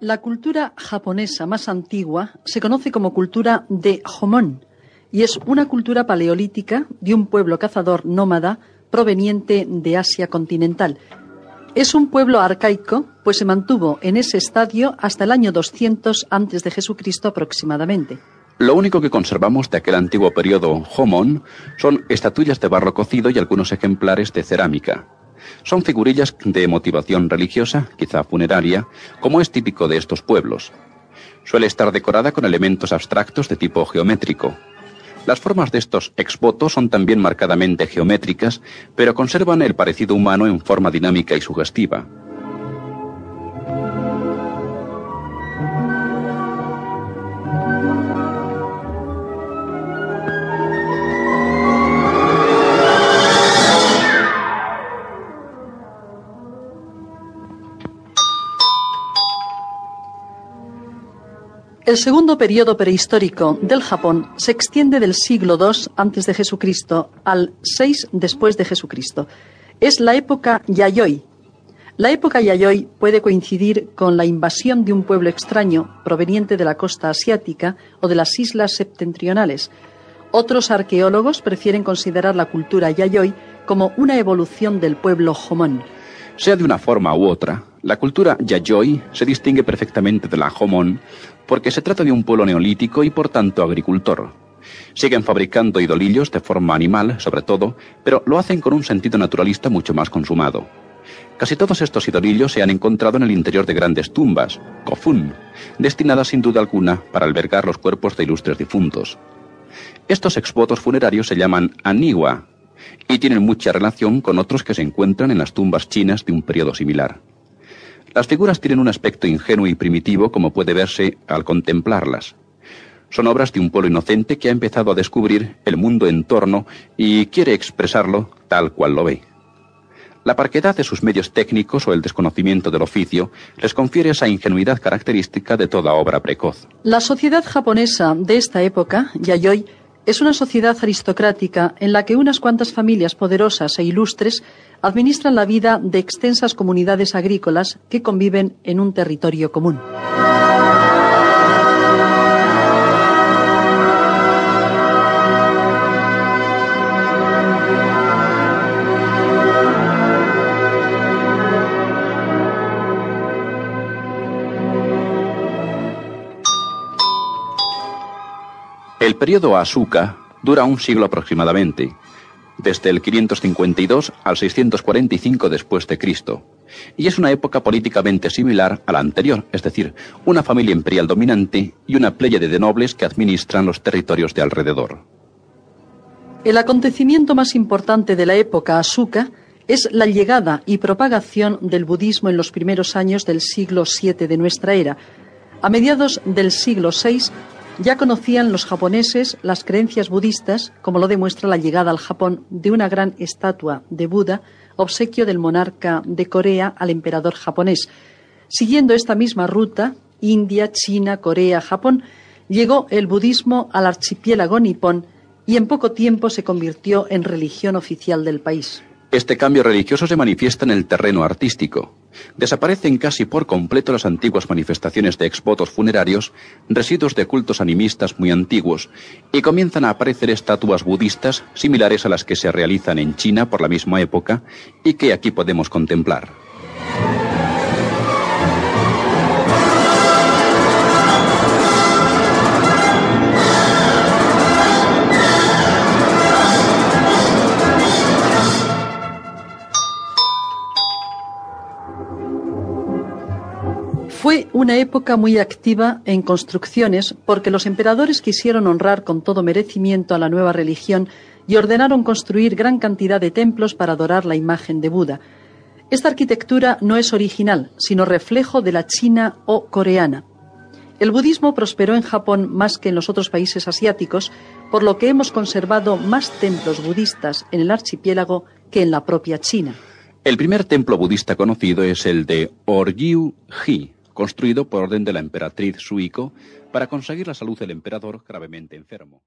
La cultura japonesa más antigua se conoce como cultura de Homon y es una cultura paleolítica de un pueblo cazador nómada proveniente de Asia continental. Es un pueblo arcaico, pues se mantuvo en ese estadio hasta el año 200 antes de Jesucristo aproximadamente. Lo único que conservamos de aquel antiguo periodo Homon son estatuillas de barro cocido y algunos ejemplares de cerámica. Son figurillas de motivación religiosa, quizá funeraria, como es típico de estos pueblos. Suele estar decorada con elementos abstractos de tipo geométrico. Las formas de estos exvotos son también marcadamente geométricas, pero conservan el parecido humano en forma dinámica y sugestiva. El segundo periodo prehistórico del Japón se extiende del siglo II antes de Jesucristo al 6 después de Jesucristo. Es la época Yayoi. La época Yayoi puede coincidir con la invasión de un pueblo extraño proveniente de la costa asiática o de las islas septentrionales. Otros arqueólogos prefieren considerar la cultura Yayoi como una evolución del pueblo Homón. Sea de una forma u otra, la cultura Yayoi se distingue perfectamente de la Homon porque se trata de un pueblo neolítico y por tanto agricultor. Siguen fabricando idolillos de forma animal, sobre todo, pero lo hacen con un sentido naturalista mucho más consumado. Casi todos estos idolillos se han encontrado en el interior de grandes tumbas, kofun, destinadas sin duda alguna para albergar los cuerpos de ilustres difuntos. Estos exvotos funerarios se llaman aniwa y tienen mucha relación con otros que se encuentran en las tumbas chinas de un periodo similar. Las figuras tienen un aspecto ingenuo y primitivo como puede verse al contemplarlas. Son obras de un pueblo inocente que ha empezado a descubrir el mundo en torno y quiere expresarlo tal cual lo ve. La parquedad de sus medios técnicos o el desconocimiento del oficio les confiere esa ingenuidad característica de toda obra precoz. La sociedad japonesa de esta época, Yayoi, es una sociedad aristocrática en la que unas cuantas familias poderosas e ilustres administran la vida de extensas comunidades agrícolas que conviven en un territorio común. El periodo Asuka dura un siglo aproximadamente, desde el 552 al 645 después de Cristo, y es una época políticamente similar a la anterior, es decir, una familia imperial dominante y una pléyade de nobles que administran los territorios de alrededor. El acontecimiento más importante de la época Asuka es la llegada y propagación del budismo en los primeros años del siglo VII de nuestra era. A mediados del siglo VI ya conocían los japoneses las creencias budistas, como lo demuestra la llegada al Japón de una gran estatua de Buda, obsequio del monarca de Corea al emperador japonés. Siguiendo esta misma ruta, India, China, Corea, Japón, llegó el budismo al archipiélago nipón y en poco tiempo se convirtió en religión oficial del país. Este cambio religioso se manifiesta en el terreno artístico. Desaparecen casi por completo las antiguas manifestaciones de exvotos funerarios, residuos de cultos animistas muy antiguos, y comienzan a aparecer estatuas budistas similares a las que se realizan en China por la misma época y que aquí podemos contemplar. Fue una época muy activa en construcciones porque los emperadores quisieron honrar con todo merecimiento a la nueva religión y ordenaron construir gran cantidad de templos para adorar la imagen de Buda. Esta arquitectura no es original, sino reflejo de la china o coreana. El budismo prosperó en Japón más que en los otros países asiáticos, por lo que hemos conservado más templos budistas en el archipiélago que en la propia China. El primer templo budista conocido es el de Orgyu-ji, construido por orden de la emperatriz Suiko para conseguir la salud del emperador gravemente enfermo.